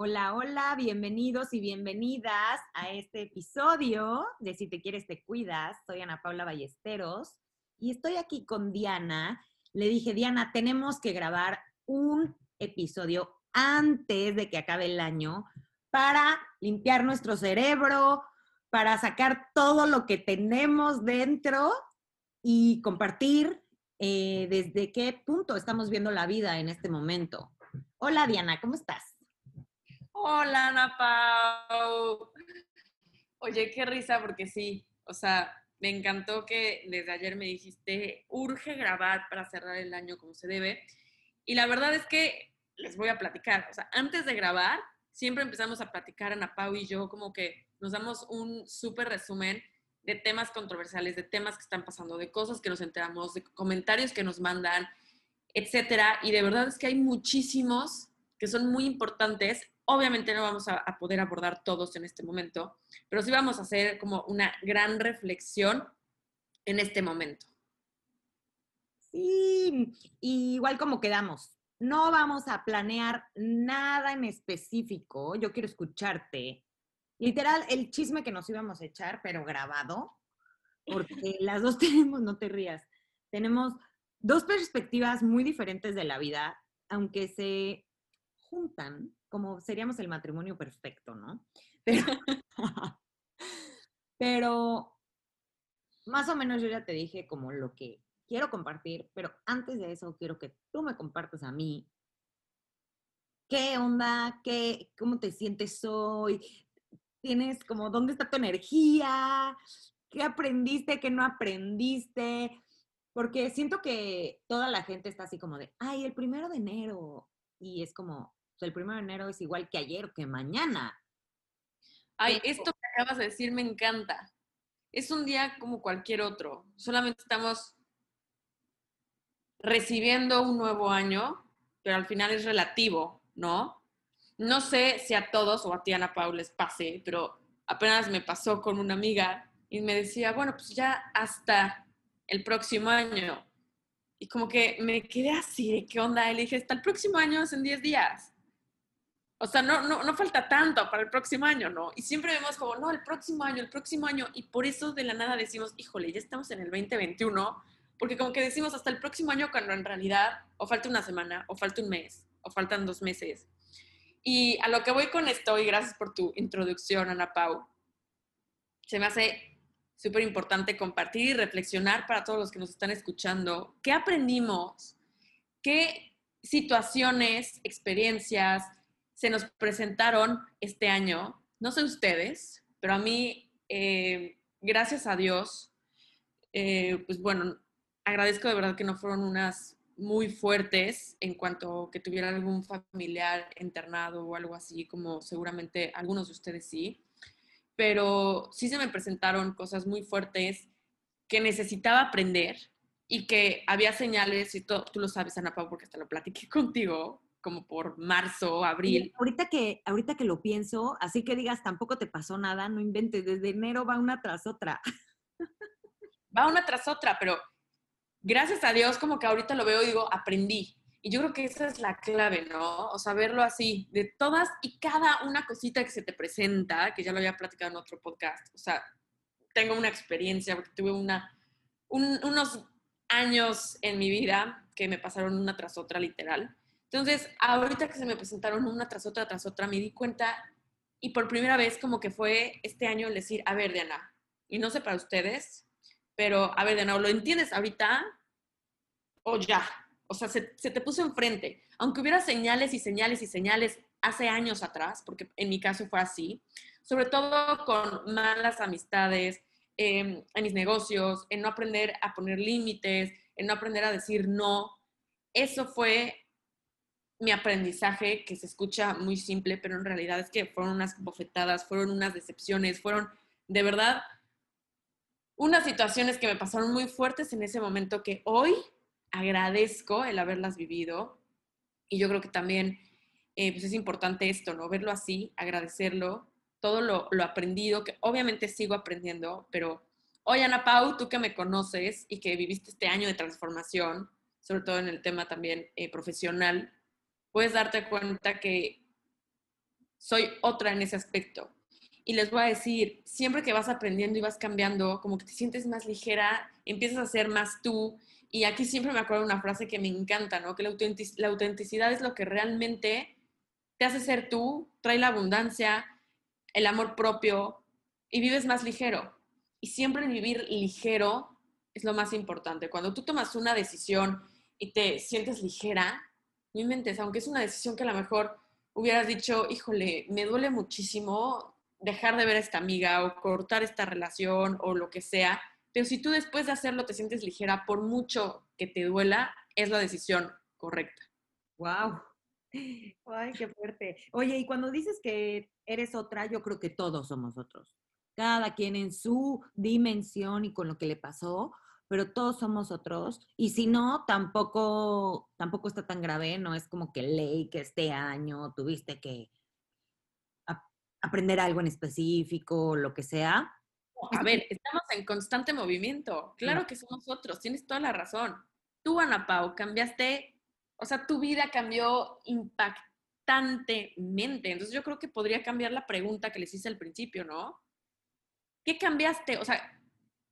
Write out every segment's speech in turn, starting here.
Hola, hola, bienvenidos y bienvenidas a este episodio de Si te quieres, te cuidas. Soy Ana Paula Ballesteros y estoy aquí con Diana. Le dije, Diana, tenemos que grabar un episodio antes de que acabe el año para limpiar nuestro cerebro, para sacar todo lo que tenemos dentro y compartir eh, desde qué punto estamos viendo la vida en este momento. Hola Diana, ¿cómo estás? Hola Ana Pau. Oye, qué risa porque sí, o sea, me encantó que desde ayer me dijiste, urge grabar para cerrar el año como se debe. Y la verdad es que les voy a platicar, o sea, antes de grabar, siempre empezamos a platicar Ana Pau y yo como que nos damos un súper resumen de temas controversiales, de temas que están pasando, de cosas que nos enteramos, de comentarios que nos mandan, etcétera. Y de verdad es que hay muchísimos que son muy importantes. Obviamente no vamos a, a, poder abordar todos en este momento, pero sí vamos a hacer como una gran reflexión en este momento. Sí, igual como quedamos. No vamos a planear nada en específico. Yo quiero escucharte literal, el chisme que nos íbamos a echar, pero grabado, porque las dos tenemos, no te rías, tenemos dos perspectivas muy diferentes de la vida, aunque se juntan, como seríamos el matrimonio perfecto, ¿no? Pero, más o menos yo ya te dije como lo que quiero compartir, pero antes de eso quiero que tú me compartas a mí qué onda, qué, cómo te sientes hoy, tienes como, ¿dónde está tu energía? ¿Qué aprendiste? ¿Qué no aprendiste? Porque siento que toda la gente está así como de, ay, el primero de enero. Y es como, el primero de enero es igual que ayer o que mañana. Ay, esto que acabas de decir me encanta. Es un día como cualquier otro. Solamente estamos recibiendo un nuevo año, pero al final es relativo, ¿no? No sé si a todos o a ti, Ana Paula, les pase, pero apenas me pasó con una amiga y me decía, bueno, pues ya hasta el próximo año. Y como que me quedé así, ¿de qué onda? Y le dije, hasta el próximo año es en 10 días. O sea, no, no, no falta tanto para el próximo año, ¿no? Y siempre vemos como, no, el próximo año, el próximo año. Y por eso de la nada decimos, híjole, ya estamos en el 2021, porque como que decimos hasta el próximo año cuando en realidad o falta una semana, o falta un mes, o faltan dos meses. Y a lo que voy con esto, y gracias por tu introducción, Ana Pau, se me hace súper importante compartir y reflexionar para todos los que nos están escuchando. ¿Qué aprendimos? ¿Qué situaciones, experiencias se nos presentaron este año? No sé ustedes, pero a mí, eh, gracias a Dios, eh, pues bueno, agradezco de verdad que no fueron unas muy fuertes en cuanto que tuviera algún familiar internado o algo así, como seguramente algunos de ustedes sí, pero sí se me presentaron cosas muy fuertes que necesitaba aprender y que había señales, y tú, tú lo sabes, Ana Pau, porque hasta lo platiqué contigo, como por marzo, abril. ahorita que, ahorita que lo pienso, así que digas, tampoco te pasó nada, no inventes, desde enero va una tras otra. Va una tras otra, pero gracias a Dios, como que ahorita lo veo y digo, aprendí. Y yo creo que esa es la clave, ¿no? O sea, verlo así, de todas y cada una cosita que se te presenta, que ya lo había platicado en otro podcast. O sea, tengo una experiencia, porque tuve una, unos años en mi vida que me pasaron una tras otra, literal. Entonces, ahorita que se me presentaron una tras otra, tras otra, me di cuenta y por primera vez como que fue este año el decir, a ver, Diana, y no sé para ustedes, pero a ver, Diana, ¿lo entiendes ahorita o ya? O sea, se, te puso enfrente. Aunque hubiera señales y señales y señales hace años atrás, porque en mi caso fue así, sobre todo con malas amistades, em, en mis negocios, en no aprender a poner límites, en no aprender a decir no. Eso fue mi aprendizaje, que se escucha muy simple, pero en realidad es que fueron unas bofetadas, fueron unas decepciones, fueron de verdad unas situaciones que me pasaron muy fuertes en ese momento que hoy agradezco el haberlas vivido. Y yo creo que también eh, pues es importante esto, ¿no? Verlo así, agradecerlo, todo lo, lo, aprendido, que obviamente sigo aprendiendo, pero hoy Ana Pau, tú que me conoces y que viviste este año de transformación, sobre todo en el tema también eh, profesional, puedes darte cuenta que soy otra en ese aspecto. Y les voy a decir, siempre que vas aprendiendo y vas cambiando, como que te sientes más ligera, empiezas a ser más tú. Y aquí siempre me acuerdo una frase que me encanta, ¿no? Que la, la autenticidad es lo que realmente te hace ser tú, trae la abundancia, el amor propio y vives más ligero. Y siempre vivir ligero es lo más importante. Cuando tú tomas una decisión y te sientes ligera, no inventes, aunque es una decisión que a lo mejor hubieras dicho, híjole, me duele muchísimo dejar de ver a esta amiga o cortar esta relación o lo que sea, pero si tú después de hacerlo te sientes ligera, por mucho que te duela, es la decisión correcta. ¡Wow! Ay, qué fuerte. Oye, y cuando dices que eres otra, yo creo que todos somos otros. Cada quien en su dimensión y con lo que le pasó, pero todos somos otros. Y si no, tampoco, tampoco está tan grave, no es como que ley que este año tuviste que aprender algo en específico, lo que sea. A ver, estamos en constante movimiento. Claro que somos otros, tienes toda la razón. Tú, Ana Pau, cambiaste, o sea, tu vida cambió impactantemente. Entonces yo creo que podría cambiar la pregunta que les hice al principio, ¿no? ¿Qué cambiaste? O sea,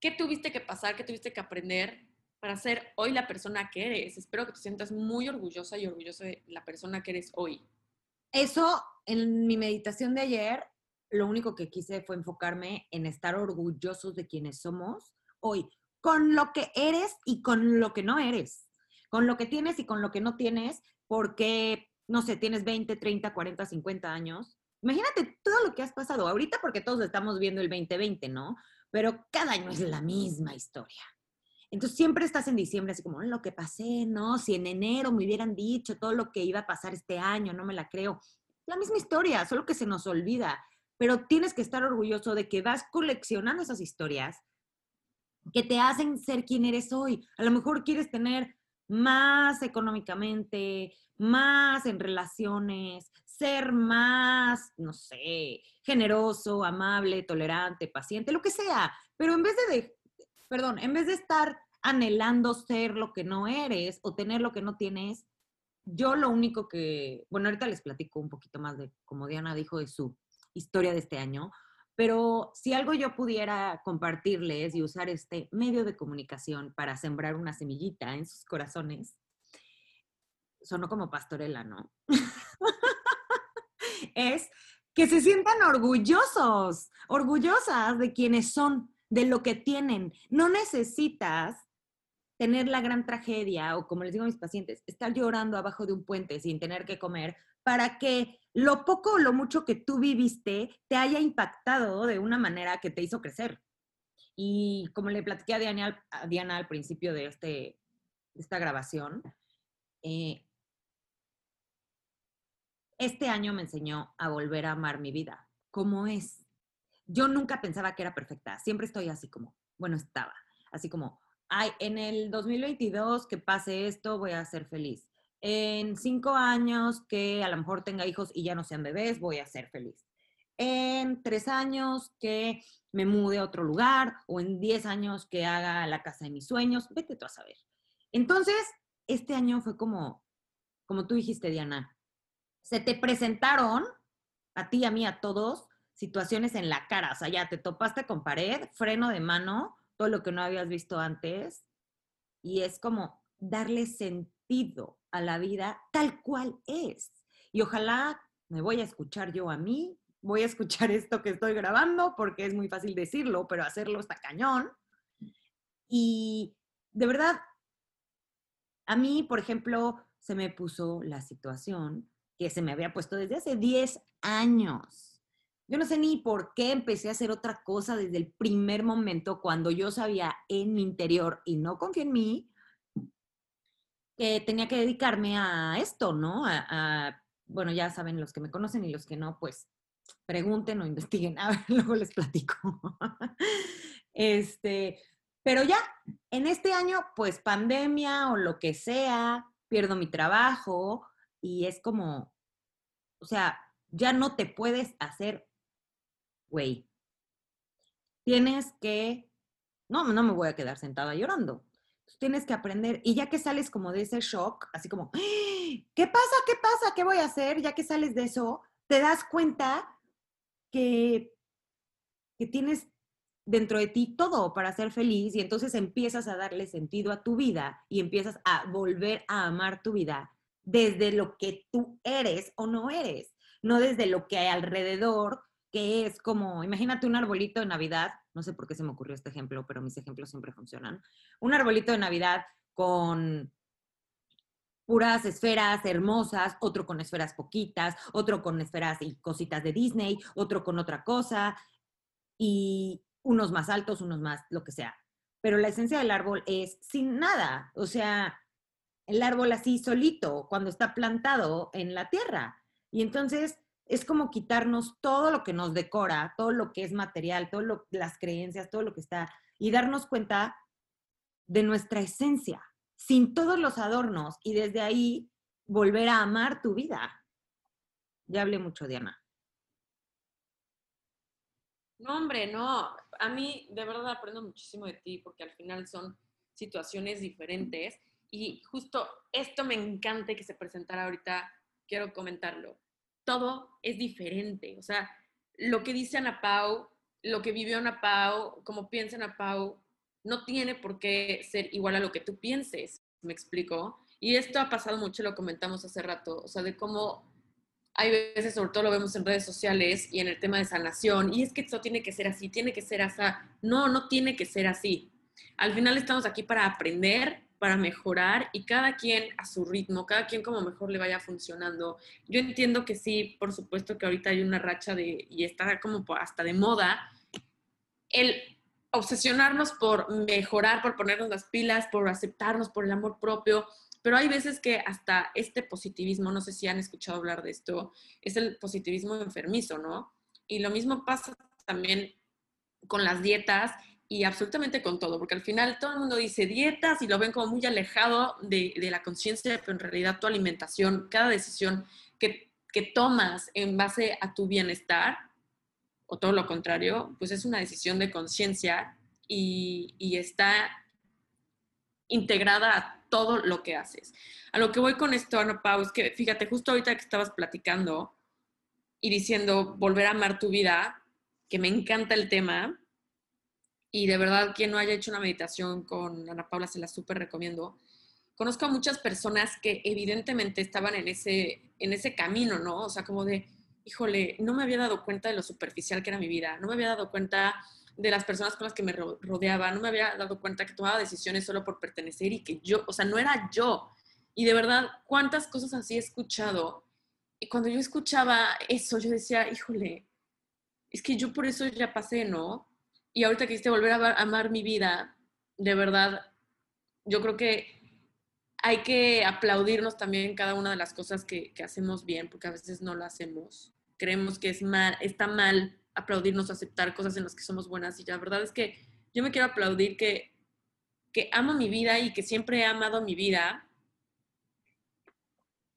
¿Qué tuviste que pasar? ¿Qué tuviste que aprender para ser hoy la persona que eres? Espero que te sientas muy orgullosa y orgullosa de la persona que eres hoy. Eso, en mi meditación de ayer, lo único que quise fue enfocarme en estar orgullosos de quienes somos hoy, con lo que eres y con lo que no eres, con lo que tienes y con lo que no tienes, porque, no sé, tienes 20, 30, 40, 50 años. Imagínate todo lo que has pasado ahorita porque todos estamos viendo el 2020, ¿no? Pero cada año es la misma historia. Entonces siempre estás en diciembre así como, lo que pasé, ¿no? Si en enero me hubieran dicho todo lo que iba a pasar este año, no me la creo. La misma historia, solo que se nos olvida. Pero tienes que estar orgulloso de que vas coleccionando esas historias que te hacen ser quien eres hoy. A lo mejor quieres tener más económicamente, más en relaciones, ser más, no sé, generoso, amable, tolerante, paciente, lo que sea. Pero en vez de, perdón, en vez de estar anhelando ser lo que no eres o tener lo que no tienes, yo lo único que, bueno, ahorita les platico un poquito más de, como Diana dijo, de su historia de este año, pero si algo yo pudiera compartirles y usar este medio de comunicación para sembrar una semillita en sus corazones, sonó como pastorela, ¿no? es que se sientan orgullosos, orgullosas de quienes son, de lo que tienen. No necesitas tener la gran tragedia o como les digo a mis pacientes, estar llorando abajo de un puente sin tener que comer para que lo poco o lo mucho que tú viviste te haya impactado de una manera que te hizo crecer. Y como le platiqué a Diana, Diana al principio de, este, esta grabación, eh, este año me enseñó a volver a amar mi vida, como es. Yo nunca pensaba que era perfecta, siempre estoy así como, bueno, estaba, así como, ay, en el 2022 que pase esto, voy a ser feliz. En cinco años que a lo mejor tenga hijos y ya no sean bebés, voy a ser feliz. En tres años que me mude a otro lugar o en diez años que haga la casa de mis sueños, vete tú a saber. Entonces, este año fue como, como tú dijiste, Diana, se te presentaron a ti, a mí, a todos, situaciones en la cara. O sea, ya te topaste con pared, freno de mano, todo lo que no habías visto antes. Y es como darle sentido a la vida tal cual es. Y ojalá me voy a escuchar yo a mí, voy a escuchar esto que estoy grabando, porque es muy fácil decirlo, pero hacerlo está cañón. Y de verdad, a mí, por ejemplo, se me puso la situación que se me había puesto desde hace 10 años. Yo no sé ni por qué empecé a hacer otra cosa desde el primer momento cuando yo sabía en mi interior y no confío en mí que tenía que dedicarme a esto, ¿no? Bueno, ya saben los que me conocen y los que no, pues pregunten o investiguen. A ver, luego les platico. este, pero ya, en este año, pues pandemia o lo que sea, pierdo mi trabajo, y es como, o sea, ya no te puedes hacer, güey. Tienes que, no, no me voy a quedar sentada llorando. Tienes que aprender y ya que sales como de ese shock, así como, ¡Ah! ¿qué pasa? ¿Qué pasa? ¿Qué voy a hacer? Ya que sales de eso, te das cuenta que, que tienes dentro de ti todo para ser feliz y entonces empiezas a darle sentido a tu vida y empiezas a volver a amar tu vida desde lo que tú eres o no eres, no desde lo que hay alrededor, que es como, imagínate un arbolito de Navidad, no sé por qué se me ocurrió este ejemplo, pero mis ejemplos siempre funcionan, un arbolito de Navidad con puras esferas hermosas, otro con esferas poquitas, otro con esferas y cositas de Disney, otro con otra cosa, y unos más altos, unos más, lo que sea. Pero la esencia del árbol es sin nada, o sea, el árbol así solito, cuando está plantado en la tierra. Y entonces es como quitarnos todo lo que nos decora, todo lo que es material, todas las creencias, todo lo que está, y darnos cuenta de nuestra esencia, sin todos los adornos, y desde ahí volver a amar tu vida. Ya hablé mucho, Diana. No, hombre, no. A mí de verdad aprendo muchísimo de ti porque al final son situaciones diferentes y justo esto me encanta que se presentara ahorita, quiero comentarlo. Todo es diferente, o sea, lo que dice Ana Pau, lo que vivió Ana Pau, como piensa Ana Pau, no tiene por qué ser igual a lo que tú pienses, me explico. Y esto ha pasado mucho, lo comentamos hace rato, o sea, de cómo hay veces, sobre todo lo vemos en redes sociales y en el tema de sanación, y es que esto tiene que ser así, tiene que ser así. No, no tiene que ser así. Al final estamos aquí para aprender, para mejorar y cada quien a su ritmo, cada quien como mejor le vaya funcionando. Yo entiendo que sí, por supuesto que ahorita hay una racha de, y está como hasta de moda, el obsesionarnos por mejorar, por ponernos las pilas, por aceptarnos, por el amor propio, pero hay veces que hasta este positivismo, no sé si han escuchado hablar de esto, es el positivismo enfermizo, ¿no? Y lo mismo pasa también con las dietas y absolutamente con todo, porque al final todo el mundo dice dietas y lo ven como muy alejado de, la conciencia, pero en realidad tu alimentación, cada decisión que, que tomas en base a tu bienestar, o todo lo contrario, pues es una decisión de conciencia y, y está integrada a todo lo que haces. A lo que voy con esto, Ana Pau, es que fíjate, justo ahorita que estabas platicando y diciendo volver a amar tu vida, que me encanta el tema, y de verdad quien no haya hecho una meditación con Ana Paula se la súper recomiendo. Conozco a muchas personas que evidentemente estaban en ese, en ese camino, ¿no? O sea, como de, híjole, no me había dado cuenta de lo superficial que era mi vida, no me había dado cuenta de las personas con las que me rodeaba, no me había dado cuenta que tomaba decisiones solo por pertenecer y que yo, o sea, no era yo. Y de verdad, cuántas cosas así he escuchado. Y cuando yo escuchaba eso, yo decía, híjole, es que yo por eso ya pasé, ¿no? Y ahorita quisiste volver a amar mi vida, de verdad, yo creo que hay que aplaudirnos también cada una de las cosas que, hacemos bien, porque a veces no lo hacemos. Creemos que es mal, está mal aplaudirnos, aceptar cosas en las que somos buenas. Y la verdad es que yo me quiero aplaudir que, que amo mi vida y que siempre he amado mi vida.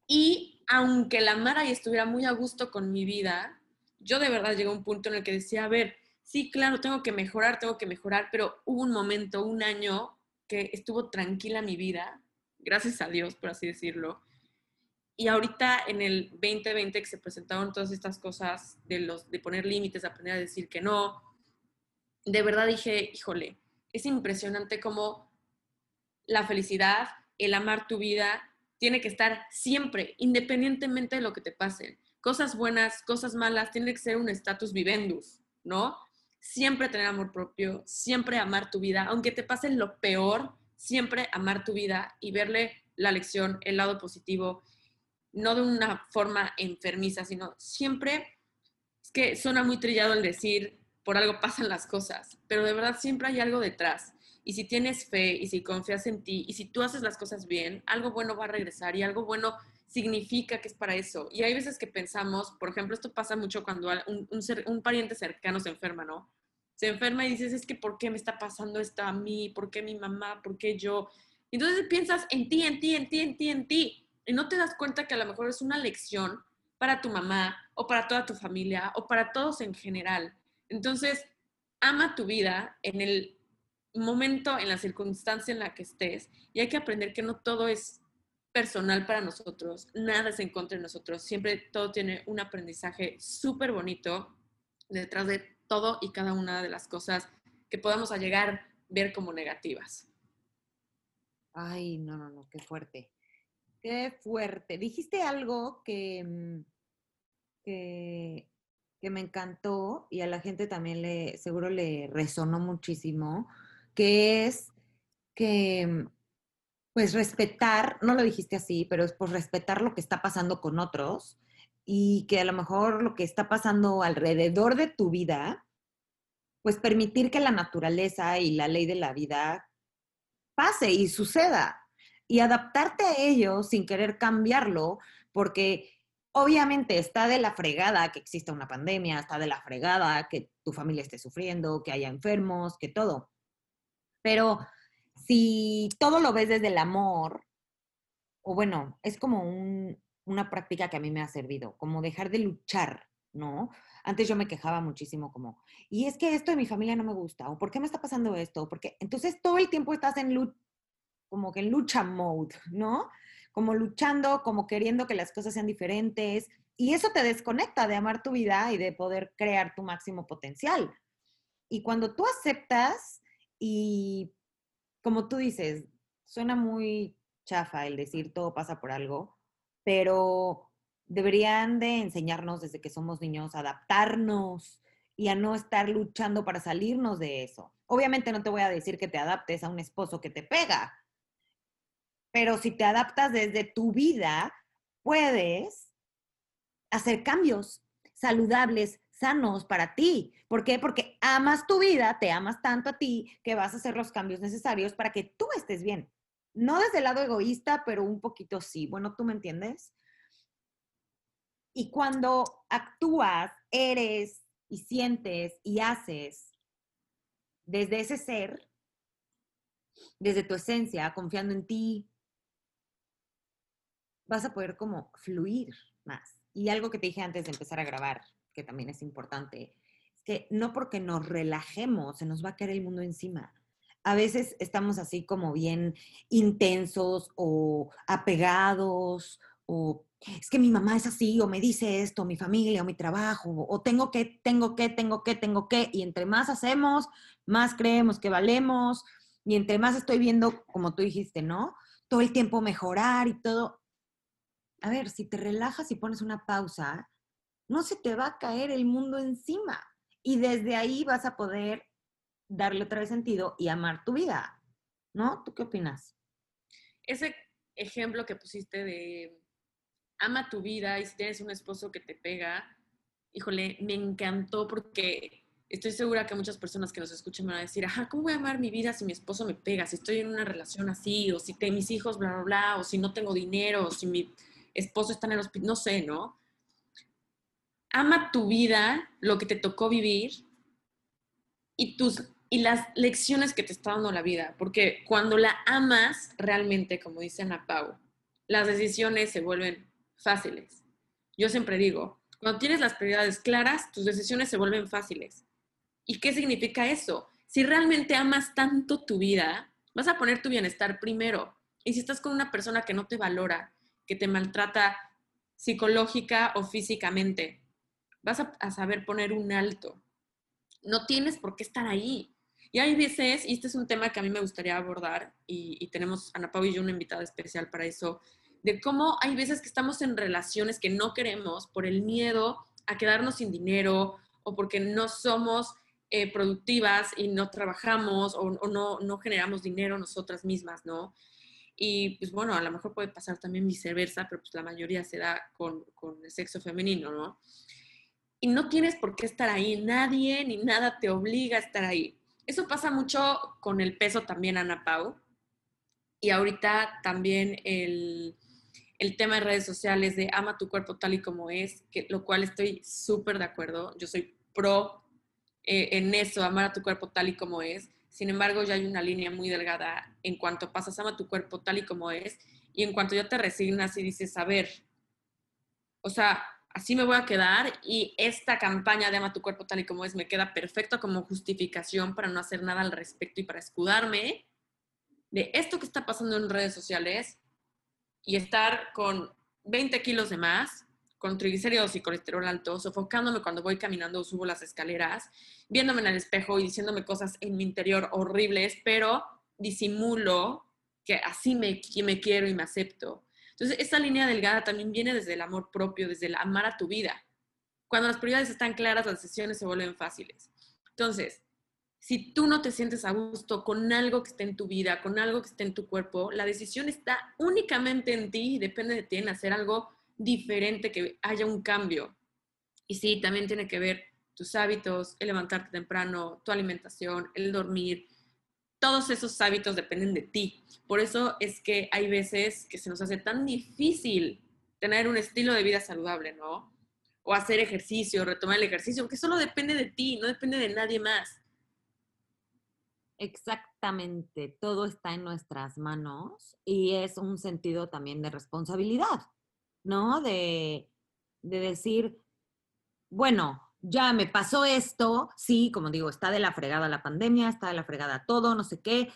Y aunque la amara y estuviera muy a gusto con mi vida, yo de verdad llegué a un punto en el que decía, a ver, sí, claro, tengo que mejorar, tengo que mejorar, pero hubo un momento, un año que estuvo tranquila mi vida, gracias a Dios, por así decirlo, y ahorita en el 2020 que se presentaron todas estas cosas de, los, de poner límites, aprender a decir que no, de verdad dije, híjole, es impresionante cómo la felicidad, el amar tu vida, tiene que estar siempre, independientemente de lo que te pasen. Cosas buenas, cosas malas, tiene que ser un status vivendus, ¿no? Siempre tener amor propio, siempre amar tu vida, aunque te pase lo peor, siempre amar tu vida y verle la lección, el lado positivo no de una forma enfermiza, sino siempre, es que suena muy trillado el decir, por algo pasan las cosas, pero de verdad siempre hay algo detrás. Y si tienes fe y si confías en ti y si tú haces las cosas bien, algo bueno va a regresar y algo bueno significa que es para eso. Y hay veces que pensamos, por ejemplo, esto pasa mucho cuando un, un pariente cercano se enferma, ¿no? Se enferma y dices, es que ¿por qué me está pasando esto a mí? ¿Por qué mi mamá? ¿Por qué yo? Entonces piensas en ti, en ti, en ti, en ti, en ti y no te das cuenta que a lo mejor es una lección para tu mamá o para toda tu familia o para todos en general. Entonces, ama tu vida en el momento, en la circunstancia en la que estés y hay que aprender que no todo es personal para nosotros, nada es en nosotros, siempre todo tiene un aprendizaje súper bonito detrás de todo y cada una de las cosas que podamos llegar a ver como negativas. Ay, no, no, no, qué fuerte. Qué fuerte. Dijiste algo que, mm, que, que, me encantó y a la gente también le, seguro le resonó muchísimo, que es que, mm, pues respetar, no lo dijiste así, pero es por respetar lo que está pasando con otros y que a lo mejor lo que está pasando alrededor de tu vida, pues permitir que la naturaleza y la ley de la vida pase y suceda y adaptarte a ello sin querer cambiarlo, porque obviamente está de la fregada que exista una pandemia, está de la fregada que tu familia esté sufriendo, que haya enfermos, que todo. Pero si todo lo ves desde el amor, o bueno, es como una práctica que a mí me ha servido, como dejar de luchar, ¿no? Antes yo me quejaba muchísimo como, y es que esto de mi familia no me gusta, o ¿por qué me está pasando esto? Porque entonces todo el tiempo estás en lucha como que en lucha mode, ¿no? Como luchando, como queriendo que las cosas sean diferentes. Y eso te desconecta de amar tu vida y de poder crear tu máximo potencial. Y cuando tú aceptas y, como tú dices, suena muy chafa el decir todo pasa por algo, pero deberían de enseñarnos desde que somos niños a adaptarnos y a no estar luchando para salirnos de eso. Obviamente no te voy a decir que te adaptes a un esposo que te pega, pero si te adaptas desde tu vida, puedes hacer cambios saludables, sanos para ti. ¿Por qué? Porque amas tu vida, te amas tanto a ti que vas a hacer los cambios necesarios para que tú estés bien. No desde el lado egoísta, pero un poquito sí. Bueno, ¿tú me entiendes? Y cuando actúas, eres y sientes y haces desde ese ser, desde tu esencia, confiando en ti, vas a poder como fluir más. Y algo que te dije antes de empezar a grabar, que también es importante, es que no porque nos relajemos se nos va a caer el mundo encima. A veces estamos así como bien intensos o apegados o es que mi mamá es así o me dice esto, mi familia o mi trabajo o tengo que, tengo que, tengo que, tengo que. Y entre más hacemos, más creemos que valemos y entre más estoy viendo, como tú dijiste, ¿no? Todo el tiempo mejorar y todo, a ver, si te relajas y pones una pausa, no se te va a caer el mundo encima. Y desde ahí vas a poder darle otra vez sentido y amar tu vida. ¿No? ¿Tú qué opinas? Ese ejemplo que pusiste de ama tu vida y si tienes un esposo que te pega, híjole, me encantó porque estoy segura que muchas personas que nos escuchen van a decir, ajá, ¿cómo voy a amar mi vida si mi esposo me pega? Si estoy en una relación así, o si te, mis hijos, bla, bla, bla, o si no tengo dinero, o si mi esposo está en el hospital, no sé, ¿no? Ama tu vida, lo que te tocó vivir y, tus, y las lecciones que te está dando la vida, porque cuando la amas realmente, como dice Ana Pau, las decisiones se vuelven fáciles. Yo siempre digo, cuando tienes las prioridades claras, tus decisiones se vuelven fáciles. ¿Y qué significa eso? Si realmente amas tanto tu vida, vas a poner tu bienestar primero. Y si estás con una persona que no te valora, que te maltrata psicológica o físicamente. Vas a, saber poner un alto. No tienes por qué estar ahí. Y hay veces, y este es un tema que a mí me gustaría abordar, y, tenemos Ana Pau y yo una invitada especial para eso, de cómo hay veces que estamos en relaciones que no queremos por el miedo a quedarnos sin dinero o porque no somos eh, productivas y no trabajamos o, o no, no, generamos dinero nosotras mismas, ¿no? Y pues bueno, a lo mejor puede pasar también viceversa, pero pues la mayoría se da con, con el sexo femenino, ¿no? Y no tienes por qué estar ahí, nadie ni nada te obliga a estar ahí. Eso pasa mucho con el peso también, Ana Pau. Y ahorita también el, el tema de redes sociales de ama tu cuerpo tal y como es, que, lo cual estoy súper de acuerdo. Yo soy pro eh, en eso, amar a tu cuerpo tal y como es. Sin embargo, ya hay una línea muy delgada en cuanto pasas a tu cuerpo tal y como es y en cuanto ya te resignas y dices, a ver, o sea, así me voy a quedar y esta campaña de ama tu cuerpo tal y como es me queda perfecto como justificación para no hacer nada al respecto y para escudarme de esto que está pasando en redes sociales, y estar con 20 kilos de más, con triglicéridos y colesterol alto, sofocándome cuando voy caminando o subo las escaleras, viéndome en el espejo y diciéndome cosas en mi interior horribles, pero disimulo que así me, me quiero y me acepto. Entonces, esta línea delgada también viene desde el amor propio, desde el amar a tu vida. Cuando las prioridades están claras, las decisiones se vuelven fáciles. Entonces, si tú no te sientes a gusto con algo que esté en tu vida, con algo que esté en tu cuerpo, la decisión está únicamente en ti y depende de ti en hacer algo diferente, que haya un cambio. Y sí, también tiene que ver tus hábitos, el levantarte temprano, tu alimentación, el dormir. Todos esos hábitos dependen de ti. Por eso es que hay veces que se nos hace tan difícil tener un estilo de vida saludable, ¿no? O hacer ejercicio, retomar el ejercicio, porque solo depende de ti, no depende de nadie más. Exactamente, todo está en nuestras manos y es un sentido también de responsabilidad, ¿no? De, de decir, bueno, ya me pasó esto, sí, como digo, está de la fregada la pandemia, está de la fregada todo, no sé qué,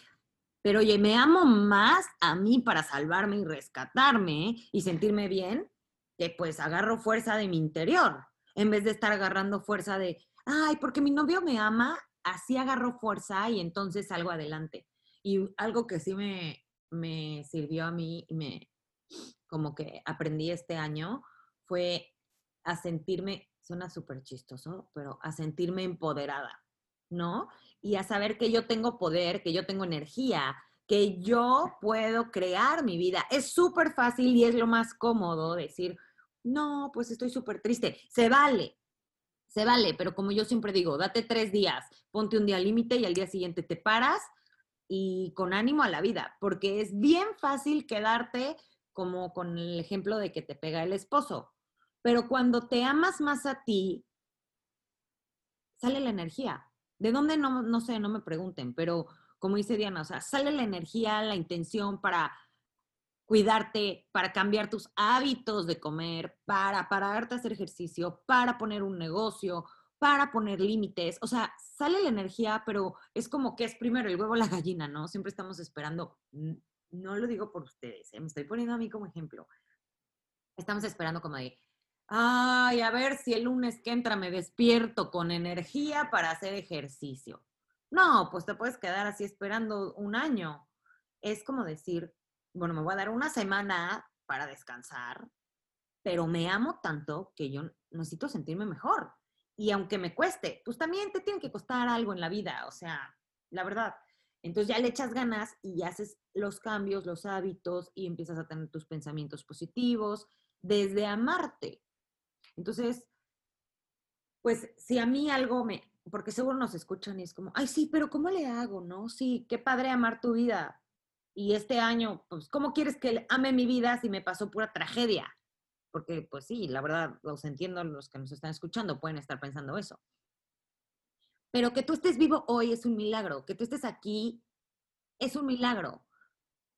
pero oye, me amo más a mí para salvarme y rescatarme y sentirme bien, que pues agarro fuerza de mi interior, en vez de estar agarrando fuerza de, ay, porque mi novio me ama así agarro fuerza y entonces salgo adelante. Y algo que sí me, me sirvió a mí y me, como que aprendí este año, fue a sentirme, suena súper chistoso, pero a sentirme empoderada, ¿no? Y a saber que yo tengo poder, que yo tengo energía, que yo puedo crear mi vida. Es súper fácil y es lo más cómodo decir, no, pues estoy súper triste. Se vale, se vale, pero como yo siempre digo, date tres días, ponte un día límite y al día siguiente te paras y con ánimo a la vida, porque es bien fácil quedarte como con el ejemplo de que te pega el esposo, pero cuando te amas más a ti, sale la energía. ¿De dónde? No, no sé, no me pregunten, pero como dice Diana, o sea, sale la energía, la intención para cuidarte, para cambiar tus hábitos de comer, para pararte a hacer ejercicio, para poner un negocio, para poner límites. O sea, sale la energía, pero es como que es primero el huevo o la gallina, ¿no? Siempre estamos esperando, no lo digo por ustedes, ¿eh? me estoy poniendo a mí como ejemplo. Estamos esperando como de, ay, a ver si el lunes que entra me despierto con energía para hacer ejercicio. No, pues te puedes quedar así esperando un año. Es como decir, bueno, me voy a dar una semana para descansar, pero me amo tanto que yo necesito sentirme mejor. Y aunque me cueste, pues también te tiene que costar algo en la vida, o sea, la verdad. Entonces ya le echas ganas y haces los cambios, los hábitos y empiezas a tener tus pensamientos positivos desde amarte. Entonces, pues si a mí algo me, porque seguro nos escuchan y es como, ay, sí, pero ¿cómo le hago? No, sí, qué padre amar tu vida y este año, pues, ¿cómo quieres que ame mi vida si me pasó pura tragedia? Porque, pues sí, la verdad, los entiendo, los que nos están escuchando pueden estar pensando eso. Pero que tú estés vivo hoy es un milagro, que tú estés aquí es un milagro.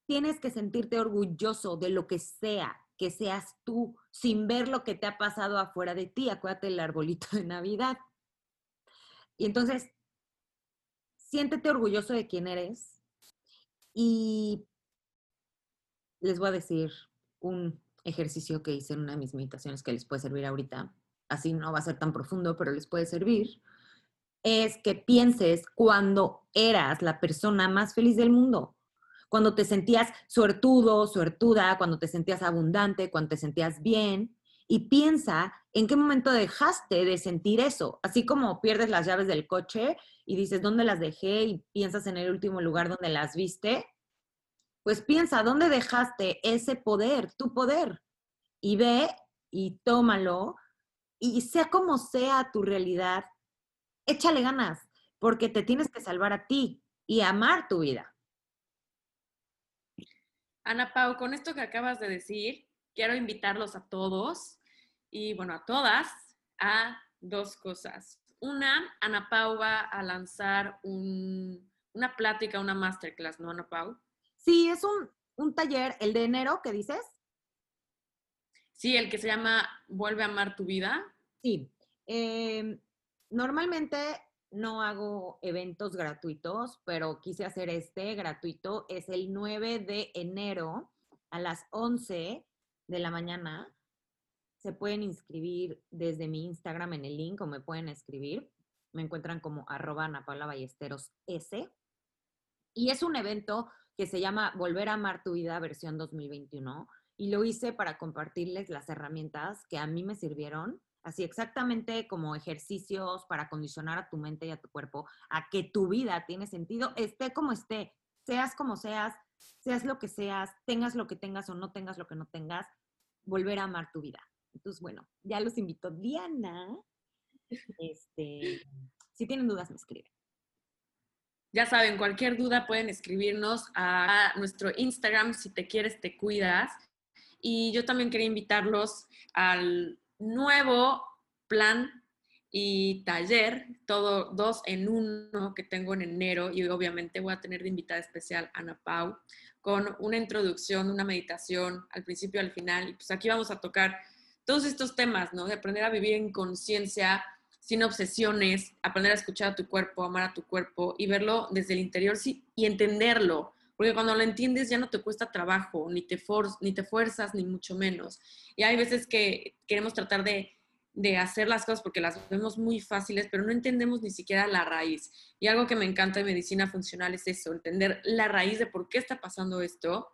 Tienes que sentirte orgulloso de lo que sea, que seas tú, sin ver lo que te ha pasado afuera de ti. Acuérdate el arbolito de Navidad. Y entonces, siéntete orgulloso de quién eres, y les voy a decir un ejercicio que hice en una de mis meditaciones que les puede servir ahorita. Así no va a ser tan profundo, pero les puede servir. Es que pienses cuando eras la persona más feliz del mundo. Cuando te sentías suertudo, suertuda, cuando te sentías abundante, cuando te sentías bien. Y piensa en qué momento dejaste de sentir eso. Así como pierdes las llaves del coche y dices, ¿dónde las dejé? Y piensas en el último lugar donde las viste, pues piensa, ¿dónde dejaste ese poder, tu poder? Y ve y tómalo y sea como sea tu realidad, échale ganas, porque te tienes que salvar a ti y amar tu vida. Ana Pau, con esto que acabas de decir, quiero invitarlos a todos y bueno, a todas a dos cosas. Una, Ana Pau va a lanzar una plática, una masterclass, ¿no, Ana Pau? Sí, es un, taller, el de enero, ¿qué dices? Sí, el que se llama Vuelve a amar tu vida. Sí. Em, normalmente no hago eventos gratuitos, pero quise hacer este gratuito. Es el 9 de enero a las 11 de la mañana. Se pueden inscribir desde mi Instagram en el link o me pueden escribir. Me encuentran como arroba Ana Paula Ballesteros S. Y es un evento que se llama Volver a amar tu vida versión 2021. Y lo hice para compartirles las herramientas que a mí me sirvieron, así exactamente como ejercicios para condicionar a tu mente y a tu cuerpo a que tu vida tiene sentido, esté como esté, seas como seas, seas lo que seas, tengas lo que tengas o no tengas lo que no tengas, volver a amar tu vida. Entonces, bueno, ya los invito. Diana, este, si tienen dudas, me escriben. Ya saben, cualquier duda pueden escribirnos a nuestro Instagram, si te quieres, te cuidas. Y yo también quería invitarlos al nuevo plan y taller, todo dos en uno que tengo en enero y obviamente voy a tener de invitada especial Ana Pau con una introducción, una meditación al principio al final. Y pues aquí vamos a tocar todos estos temas, ¿no? De aprender a vivir en conciencia, sin obsesiones, aprender a escuchar a tu cuerpo, amar a tu cuerpo y verlo desde el interior sí, y entenderlo. Porque cuando lo entiendes ya no te cuesta trabajo, ni te, ni te fuerzas, ni mucho menos. Y hay veces que queremos tratar de, de hacer las cosas porque las vemos muy fáciles, pero no entendemos ni siquiera la raíz. Y algo que me encanta de medicina funcional es eso, entender la raíz de por qué está pasando esto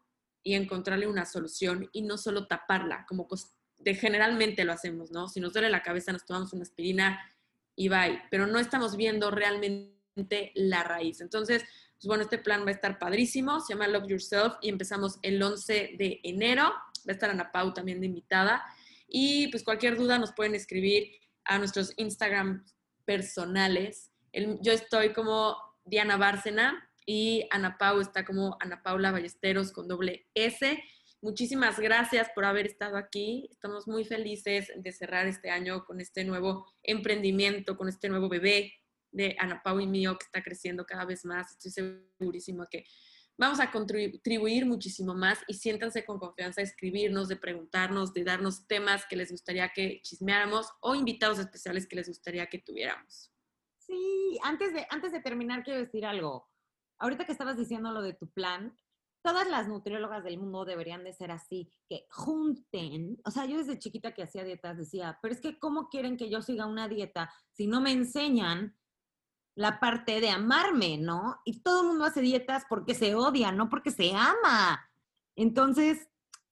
y encontrarle una solución y no solo taparla, como de generalmente lo hacemos, ¿no? Si nos duele la cabeza, nos tomamos una aspirina y bye, pero no estamos viendo realmente la raíz. Entonces, pues bueno, este plan va a estar padrísimo, se llama Love Yourself y empezamos el 11 de enero. Va a estar Ana Pau también de invitada. Y pues cualquier duda nos pueden escribir a nuestros Instagram personales. yo estoy como Diana Bárcena y Ana Pau está como Ana Paula Ballesteros con doble S. Muchísimas gracias por haber estado aquí. Estamos muy felices de cerrar este año con este nuevo emprendimiento, con este nuevo bebé de Ana Pau y mío que está creciendo cada vez más. Estoy segurísimo que vamos a contribuir muchísimo más y siéntanse con confianza de escribirnos, de preguntarnos, de darnos temas que les gustaría que chismeáramos o invitados especiales que les gustaría que tuviéramos. Sí, antes de, antes de terminar quiero decir algo. Ahorita que estabas diciendo lo de tu plan, todas las nutriólogas del mundo deberían de ser así, que junten, o sea, yo desde chiquita que hacía dietas decía, pero es que ¿cómo quieren que yo siga una dieta si no me enseñan la parte de amarme, ¿no? Y todo el mundo hace dietas porque se odia, no porque se ama. Entonces,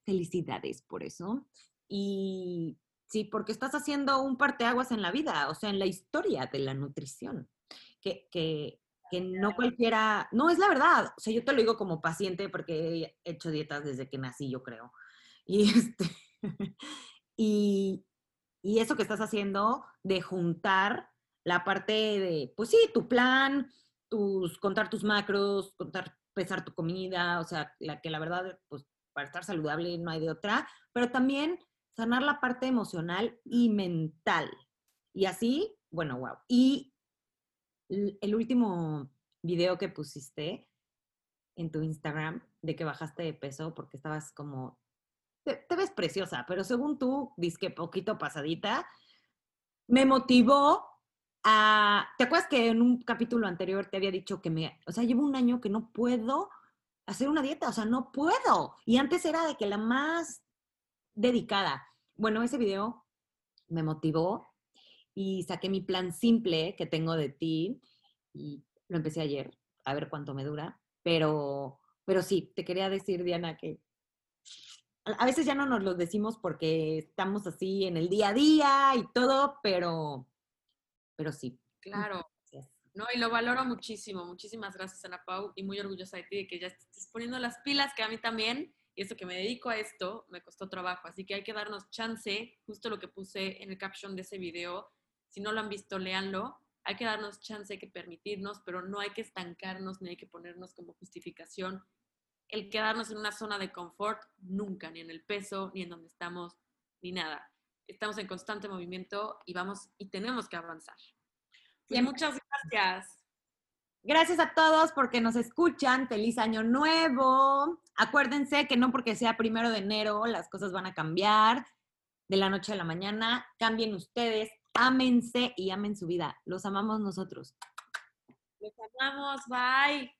felicidades por eso. Y sí, porque estás haciendo un parteaguas en la vida, o sea, en la historia de la nutrición. Que, que, que no cualquiera, no es la verdad. O sea, yo te lo digo como paciente porque he hecho dietas desde que nací, yo creo. Y este, y, y eso que estás haciendo de juntar la parte de, pues sí, tu plan, tus, contar tus macros, contar, pesar tu comida, o sea, la que la verdad, pues para estar saludable no hay de otra, pero también sanar la parte emocional y mental. Y así, bueno, wow. Y el último video que pusiste en tu Instagram de que bajaste de peso porque estabas como, te, ves preciosa, pero según tú, que poquito pasadita, me motivó ¿Te acuerdas que en un capítulo anterior te había dicho que me, o sea, llevo un año que no puedo hacer una dieta, o sea, no puedo. Y antes era de que la más dedicada. Bueno, ese video me motivó y saqué mi plan simple que tengo de ti y lo empecé ayer, a ver cuánto me dura, pero, pero sí, te quería decir, Diana, que a veces ya no nos lo decimos porque estamos así en el día a día y todo, pero pero sí. Claro. No, y lo valoro muchísimo. Muchísimas gracias, Ana Pau, y muy orgullosa de ti de que ya estés poniendo las pilas, que a mí también, y eso que me dedico a esto, me costó trabajo. Así que hay que darnos chance, justo lo que puse en el caption de ese video. Si no lo han visto, léanlo. Hay que darnos chance, hay que permitirnos, pero no hay que estancarnos ni hay que ponernos como justificación el quedarnos en una zona de confort, nunca, ni en el peso, ni en donde estamos, ni nada estamos en constante movimiento y vamos y tenemos que avanzar. Pues muchas gracias. Gracias a todos porque nos escuchan. Feliz año nuevo. Acuérdense que no porque sea primero de enero las cosas van a cambiar de la noche a la mañana. Cambien ustedes, ámense y amen su vida. Los amamos nosotros. Los amamos. Bye.